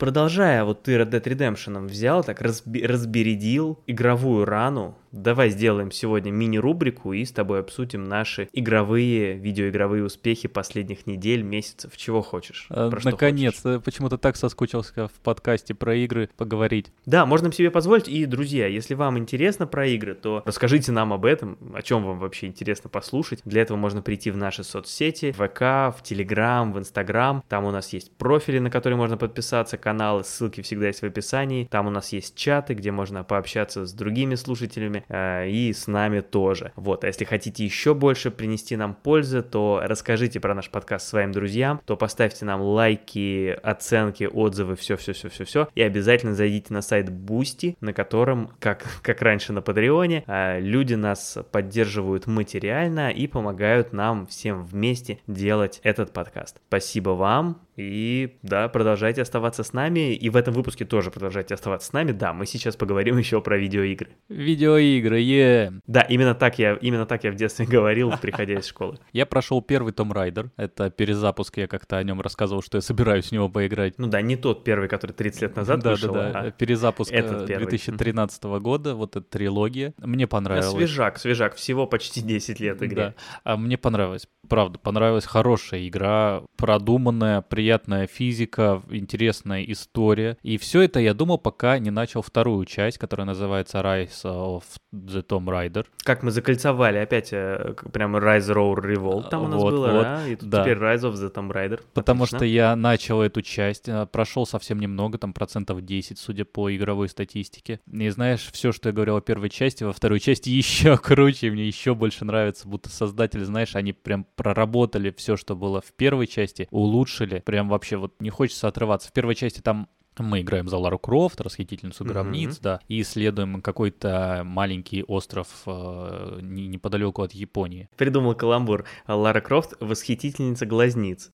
S1: Продолжая, вот ты Red Dead Redemption взял, так разби- разбередил игровую рану. Давай сделаем сегодня мини-рубрику и с тобой обсудим наши игровые, видеоигровые успехи последних недель, месяцев, чего хочешь.
S2: Э,
S1: про что
S2: Наконец-то, почему-то так соскучился в подкасте про игры поговорить.
S1: Да, можно себе позволить. И, друзья, если вам интересно про игры, то расскажите нам об этом, о чем вам вообще интересно послушать. Для этого можно прийти в наши соцсети, в ВК, в Телеграм, в Инстаграм. Там у нас есть профили, на которые можно подписаться, каналы, ссылки всегда есть в описании. Там у нас есть чаты, где можно пообщаться с другими слушателями э, и с нами тоже. Вот, а если хотите еще больше принести нам пользы, то расскажите про наш подкаст своим друзьям, то поставьте нам лайки, оценки, отзывы, все-все-все-все-все, и обязательно зайдите на сайт Boosty, на котором, как, (laughs) как раньше на Патреоне, а, люди нас поддерживают материально и помогают нам всем вместе делать этот подкаст. Спасибо вам, и да, продолжайте оставаться с нами, и в этом выпуске тоже продолжайте оставаться с нами. Да, мы сейчас поговорим (laughs) еще про видеоигры.
S2: Видеоигры, е
S1: Да, именно так я, именно так я в детстве (laughs) говорил, приходя из школы. (laughs)
S2: Я прошел первый Том Райдер. Это перезапуск, я как-то о нем рассказывал, что я собираюсь в него поиграть.
S1: Ну да, не тот первый, который 30 лет назад
S2: да,
S1: вышел,
S2: да, да.
S1: а
S2: Перезапуск
S1: этот
S2: э,
S1: первый.
S2: 2013 года, вот эта трилогия. Мне понравилось.
S1: свежак, свежак, всего почти 10 лет игре.
S2: Да. А мне понравилось, правда, понравилась хорошая игра, продуманная, приятная физика, интересная история. И все это я думал, пока не начал вторую часть, которая называется Rise of the Tomb Raider.
S1: Как мы закольцовали опять э, прямо Rise Roar Revolt там у нас
S2: Вот,
S1: было,
S2: вот,
S1: да? И тут
S2: да.
S1: теперь Rise of the Tomb Raider.
S2: Потому
S1: Отлично.
S2: что я начал эту часть, э, прошел совсем немного, там процентов 10, судя по игровой статистике. И знаешь, все, что я говорил о первой части, во второй части (laughs) еще круче, и мне еще больше нравится, будто создатели, знаешь, они прям проработали все, что было в первой части, улучшили, прям вообще вот не хочется отрываться. В первой части там мы играем за Лару Крофт, расхитительницу гробниц, да, и исследуем какой-то маленький остров э, не- неподалеку от Японии.
S1: Придумал каламбур. Лара Крофт — восхитительница глазниц.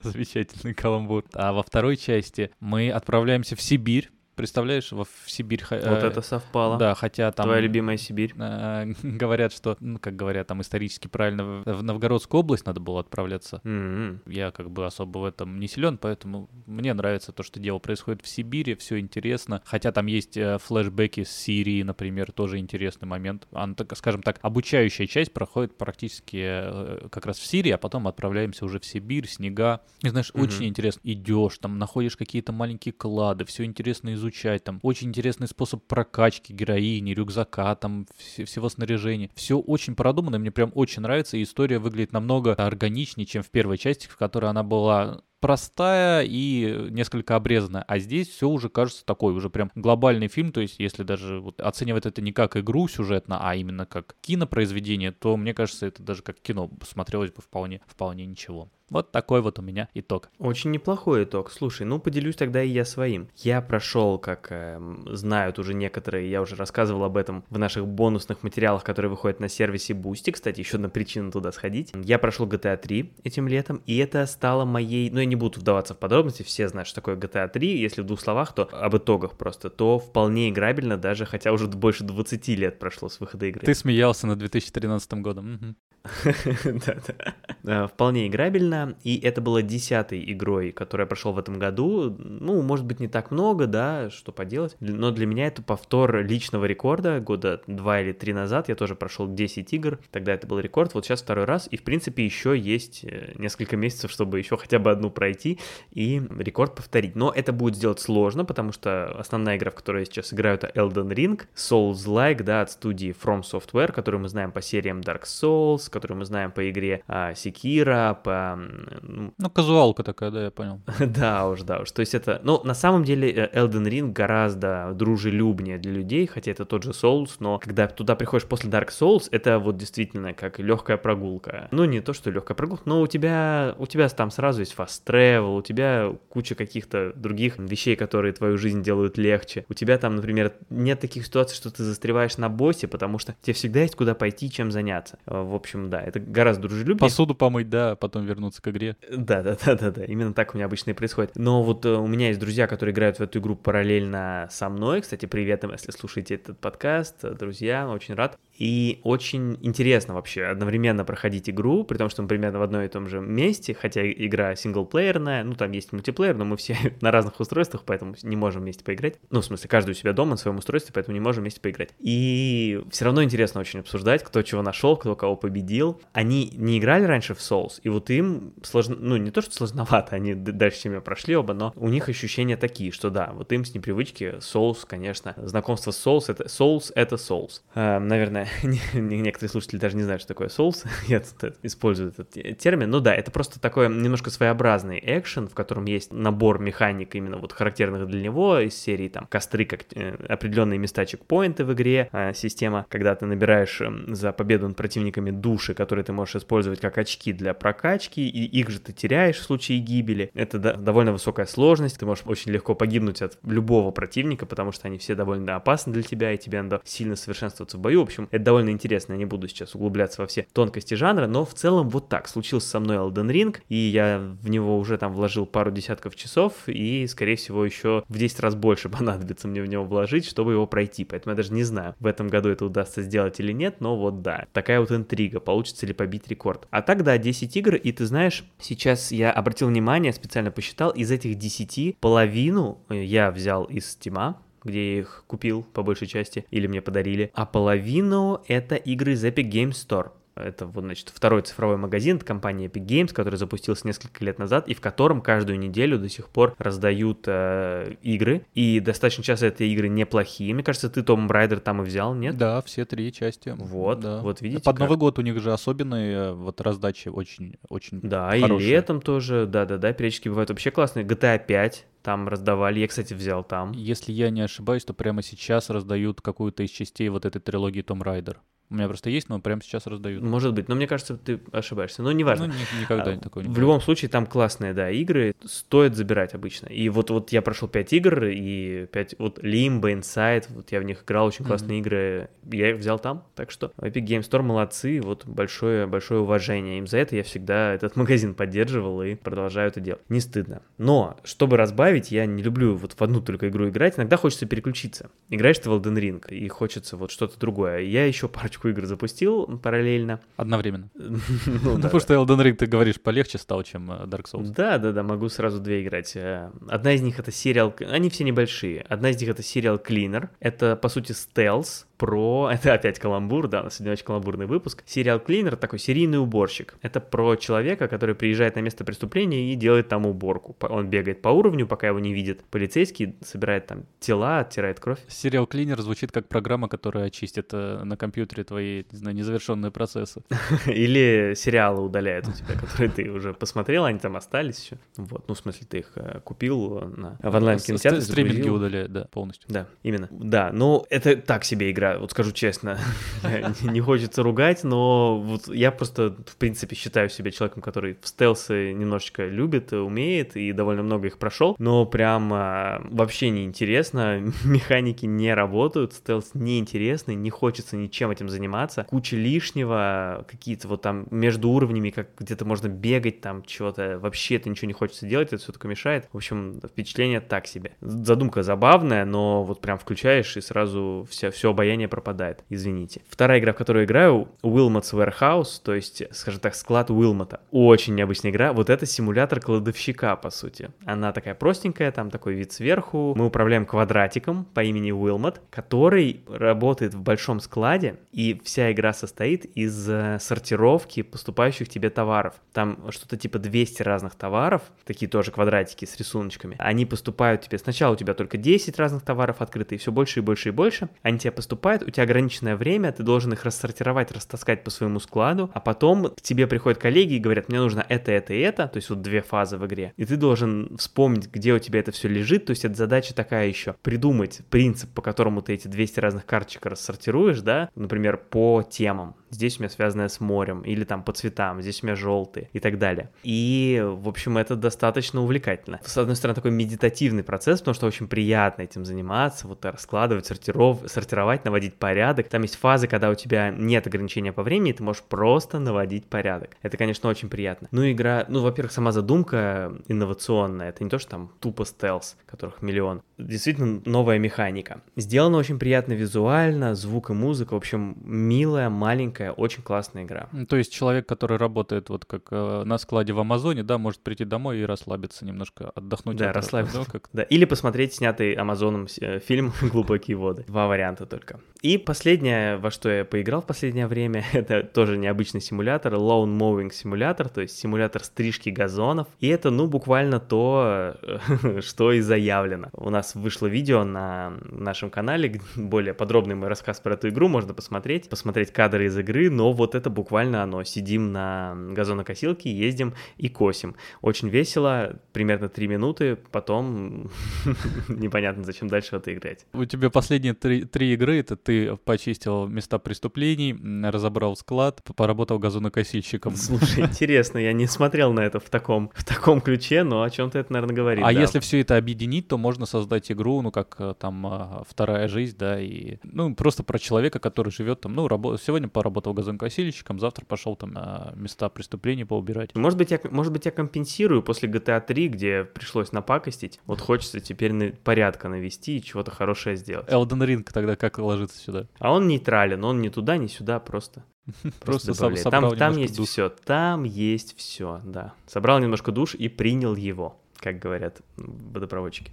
S2: Замечательный каламбур. А во второй части мы отправляемся в Сибирь. Представляешь, во- в Сибирь.
S1: Вот
S2: э,
S1: это совпало.
S2: Да, хотя там...
S1: Твоя любимая Сибирь.
S2: э, (laughs) говорят, что, ну, как говорят, там исторически правильно, в Новгородскую область надо было отправляться.
S1: М-м.
S2: Я как бы особо в этом не силен, поэтому мне нравится то, что дело происходит в Сибири, все интересно. Хотя там есть э, флешбеки с Сирии, например, тоже интересный момент. Она, так, скажем так, обучающая часть проходит практически э, как раз в Сирии, а потом отправляемся уже в Сибирь, снега. И знаешь,
S1: Мгм.
S2: очень интересно. Идешь, там находишь какие-то маленькие клады, все интересно изучать, там очень интересный способ прокачки героини, рюкзака, там вс- всего снаряжения. Все очень продумано, мне прям очень нравится, и история выглядит намного органичнее, чем в первой части, в которой она была простая и несколько обрезанная. А здесь все уже кажется такой, уже прям глобальный фильм. То есть, если даже вот оценивать это не как игру сюжетно, а именно как кинопроизведение, то мне кажется, это даже как кино смотрелось бы вполне, вполне ничего. Вот такой вот у меня итог.
S1: Очень неплохой итог. Слушай, ну поделюсь тогда и я своим. Я прошел, как эм, знают уже некоторые, я уже рассказывал об этом в наших бонусных материалах, которые выходят на сервисе Boosty. Кстати, еще одна причина туда сходить. Я прошел GTA 3 этим летом, и это стало моей... Ну, не буду вдаваться в подробности, все знают, что такое GTA 3. Если в двух словах, то об итогах просто. То вполне играбельно, даже хотя уже больше 20 лет прошло с выхода игры.
S2: Ты смеялся над 2013 годом. (laughs)
S1: Да-да. Вполне играбельно, и это было десятой игрой, которую я прошел в этом году. Ну, может быть, не так много, да, что поделать, но для меня это повтор личного рекорда года два или три назад. Я тоже прошел 10 игр, тогда это был рекорд, вот сейчас второй раз, и, в принципе, еще есть э, несколько месяцев, чтобы еще хотя бы одну пройти и рекорд повторить. Но это будет сделать сложно, потому что основная игра, в которой я сейчас играю, это Elden Ring, Souls-like, да, от студии From Software, которую мы знаем по сериям Dark Souls, которую мы знаем по игре а, Sekiro, по...
S2: Ну, ну, казуалка такая, да, я понял. (laughs)
S1: да уж, да уж. То есть это... Ну, на самом деле э, Elden Ring гораздо дружелюбнее для людей, хотя это тот же Souls, но когда туда приходишь после Dark Souls, это вот действительно как легкая прогулка. Ну, не то, что легкая прогулка, но у тебя, у тебя там сразу есть fast travel, у тебя куча каких-то других вещей, которые твою жизнь делают легче. У тебя там, например, нет таких ситуаций, что ты застреваешь на боссе, потому что тебе всегда есть куда пойти, чем заняться. Э, в общем, да, это гораздо дружелюбнее.
S2: Посуду помыть, да, потом вернуться к игре.
S1: Да, да, да, да, да. Именно так у меня обычно и происходит. Но вот э, у меня есть друзья, которые играют в эту игру параллельно со мной. Кстати, привет им, если слушаете этот подкаст. Друзья, очень рад. И очень интересно вообще одновременно проходить игру, при том, что мы примерно в одном и том же месте, хотя игра синглплеерная, ну там есть мультиплеер, но мы все (laughs) на разных устройствах, поэтому не можем вместе поиграть. Ну, в смысле, каждый у себя дома на своем устройстве, поэтому не можем вместе поиграть. И все равно интересно очень обсуждать, кто чего нашел, кто кого победил. Они не играли раньше в Souls, и вот им сложно, ну не то, что сложновато, они дальше, чем я прошли оба, но у них ощущения такие, что да, вот им с непривычки Souls, конечно, знакомство с Souls, это Souls это Souls. Э, наверное, (laughs) некоторые слушатели даже не знают, что такое Souls, (laughs) я тут использую этот термин. Ну да, это просто такой немножко своеобразный экшен, в котором есть набор механик именно вот характерных для него из серии там костры, как э, определенные места чекпоинты в игре, э, система, когда ты набираешь э, за победу над противниками души, которые ты можешь использовать как очки для прокачки, и их же ты теряешь в случае гибели. Это довольно высокая сложность, ты можешь очень легко погибнуть от любого противника, потому что они все довольно опасны для тебя, и тебе надо сильно совершенствоваться в бою. В общем, это довольно интересно, я не буду сейчас углубляться во все тонкости жанра, но в целом вот так. Случился со мной Elden Ring, и я в него уже там вложил пару десятков часов, и, скорее всего, еще в 10 раз больше (laughs) понадобится мне в него вложить, чтобы его пройти. Поэтому я даже не знаю, в этом году это удастся сделать или нет, но вот да. Такая вот интрига, получится ли побить рекорд. А так, да, 10 игр, и ты знаешь, сейчас я обратил внимание, специально посчитал, из этих 10 половину я взял из Стима, где я их купил по большей части, или мне подарили, а половину это игры из Epic Games Store. Это вот, значит, второй цифровой магазин компании Epic Games, который запустился несколько лет назад, и в котором каждую неделю до сих пор раздают э, игры. И достаточно часто эти игры неплохие. Мне кажется, ты Том Райдер там и взял, нет?
S2: Да, все три части.
S1: Вот, да. вот видите.
S2: Под как... Новый год у них же особенные э, вот раздачи очень, очень
S1: Да,
S2: хорошие.
S1: и летом тоже, да-да-да, периодически бывают вообще классные. GTA 5 там раздавали. Я, кстати, взял там.
S2: Если я не ошибаюсь, то прямо сейчас раздают какую-то из частей вот этой трилогии Том Райдер. У меня просто есть, но прямо сейчас раздают.
S1: Может быть, но мне кажется, ты ошибаешься. Но неважно.
S2: Ну, никогда а, такого не
S1: В любом случае, там классные, да, игры. Стоит забирать обычно. И вот, вот я прошел 5 игр, и 5... Вот Limbo, Inside, вот я в них играл, очень классные mm-hmm. игры. Я их взял там. Так что Epic Game Store молодцы. Вот большое, большое уважение им за это. Я всегда этот магазин поддерживал и продолжаю это делать. Не стыдно. Но, чтобы разбавить, я не люблю вот в одну только игру играть. Иногда хочется переключиться. Играешь ты в Elden Ring, и хочется вот что-то другое. Я еще парочку парочку игр запустил параллельно.
S2: Одновременно. (laughs) Ну, потому что Elden Ring, ты говоришь, полегче стал, чем э, Dark Souls.
S1: Да, да, да, могу сразу две играть. Э, одна из них это сериал, они все небольшие. Одна из них это сериал Cleaner. Это, по сути, стелс, про... (laughs) Это опять каламбур, да, у нас сегодня очень каламбурный выпуск. Сериал Клинер такой серийный уборщик. Это про человека, который приезжает на место преступления и делает там уборку. Он бегает по уровню, пока его не видит. Полицейский собирает там тела, оттирает кровь.
S2: Сериал Клинер звучит как программа, которая очистит э, на компьютере твои, не знаю, незавершенные процессы. (laughs)
S1: Или сериалы удаляет у тебя, которые ты уже посмотрел, они там остались еще. Вот, ну, в смысле, ты их э, купил на... в онлайн-кинотеатре.
S2: Стриминги удаляют, да, полностью.
S1: Да, именно. Да, ну, это так себе игра вот скажу честно, (laughs) не хочется ругать, но вот я просто, в принципе, считаю себя человеком, который в стелсы немножечко любит, умеет и довольно много их прошел, но прям а, вообще не интересно, (laughs) механики не работают, стелс неинтересный, не хочется ничем этим заниматься, заниматься. Куча лишнего, какие-то вот там между уровнями, как где-то можно бегать, там чего-то, вообще это ничего не хочется делать, это все только мешает. В общем, впечатление так себе. Задумка забавная, но вот прям включаешь и сразу все, все обаяние пропадает, извините. Вторая игра, в которую играю, Wilmot's Warehouse, то есть, скажем так, склад Уилмота. Очень необычная игра. Вот это симулятор кладовщика, по сути. Она такая простенькая, там такой вид сверху. Мы управляем квадратиком по имени Уилмот, который работает в большом складе, и вся игра состоит из э, сортировки поступающих тебе товаров. Там что-то типа 200 разных товаров, такие тоже квадратики с рисуночками. Они поступают тебе, сначала у тебя только 10 разных товаров открыты, и все больше и больше и больше. Они тебе поступают, у тебя ограниченное время, ты должен их рассортировать, растаскать по своему складу, а потом к тебе приходят коллеги и говорят, мне нужно это, это и это, то есть вот две фазы в игре. И ты должен вспомнить, где у тебя это все лежит, то есть это задача такая еще, придумать принцип, по которому ты эти 200 разных карточек рассортируешь, да, например, по темам здесь у меня связанное с морем, или там по цветам, здесь у меня желтый и так далее. И, в общем, это достаточно увлекательно. С одной стороны, такой медитативный процесс, потому что очень приятно этим заниматься, вот раскладывать, сортиров, сортировать, наводить порядок. Там есть фазы, когда у тебя нет ограничения по времени, ты можешь просто наводить порядок. Это, конечно, очень приятно. Ну, игра, ну, во-первых, сама задумка инновационная, это не то, что там тупо стелс, которых миллион. Действительно, новая механика. Сделано очень приятно визуально, звук и музыка, в общем, милая, маленькая маленькая, очень классная игра.
S2: То есть человек, который работает вот как э, на складе в Амазоне, да, может прийти домой и расслабиться немножко, отдохнуть.
S1: Да, расслабиться. Да, как... да. Или посмотреть снятый Амазоном э, фильм (laughs) «Глубокие воды». Два варианта только. И последнее, во что я поиграл в последнее время, (laughs) это тоже необычный симулятор, Lawn Mowing симулятор, то есть симулятор стрижки газонов. И это, ну, буквально то, (laughs) что и заявлено. У нас вышло видео на нашем канале, более подробный мой рассказ про эту игру можно посмотреть, посмотреть кадры из игры, но вот это буквально оно. Сидим на газонокосилке, ездим и косим. Очень весело, примерно 3 минуты, потом (laughs) непонятно, зачем дальше это играть.
S2: У тебя последние три, три игры, это ты почистил места преступлений, разобрал склад, поработал газонокосильщиком.
S1: Слушай, (laughs) интересно, я не смотрел на это в таком, в таком ключе, но о чем-то это, наверное, говорит.
S2: А да. если все это объединить, то можно создать игру, ну, как э, там э, вторая жизнь, да, и, ну, просто про человека, который живет там, ну, рабо- сегодня поработал поработал газонкосильщиком, завтра пошел там на места преступлений поубирать.
S1: Может быть, я, может быть, я компенсирую после GTA 3, где пришлось напакостить. Вот хочется теперь порядка навести и чего-то хорошее сделать.
S2: Elden Ring тогда как ложится сюда?
S1: А он нейтрален, он ни туда, ни сюда, просто (laughs) Просто добавляет. Там, там есть душ. все, там есть все, да. Собрал немножко душ и принял его, как говорят водопроводчики.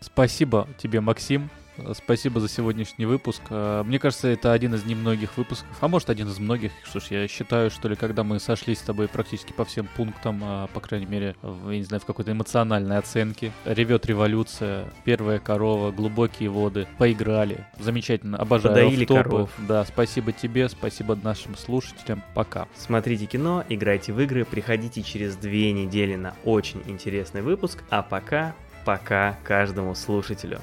S2: Спасибо тебе, Максим. Спасибо за сегодняшний выпуск. А, мне кажется, это один из немногих выпусков, а может один из многих. Что ж, я считаю, что ли, когда мы сошлись с тобой практически по всем пунктам, а, по крайней мере, в, я не знаю, в какой-то эмоциональной оценке. Ревет революция, первая корова, глубокие воды. Поиграли. Замечательно. Обожаю
S1: Подоили коров.
S2: Да, спасибо тебе, спасибо нашим слушателям. Пока.
S1: Смотрите кино, играйте в игры, приходите через две недели на очень интересный выпуск. А пока, пока каждому слушателю.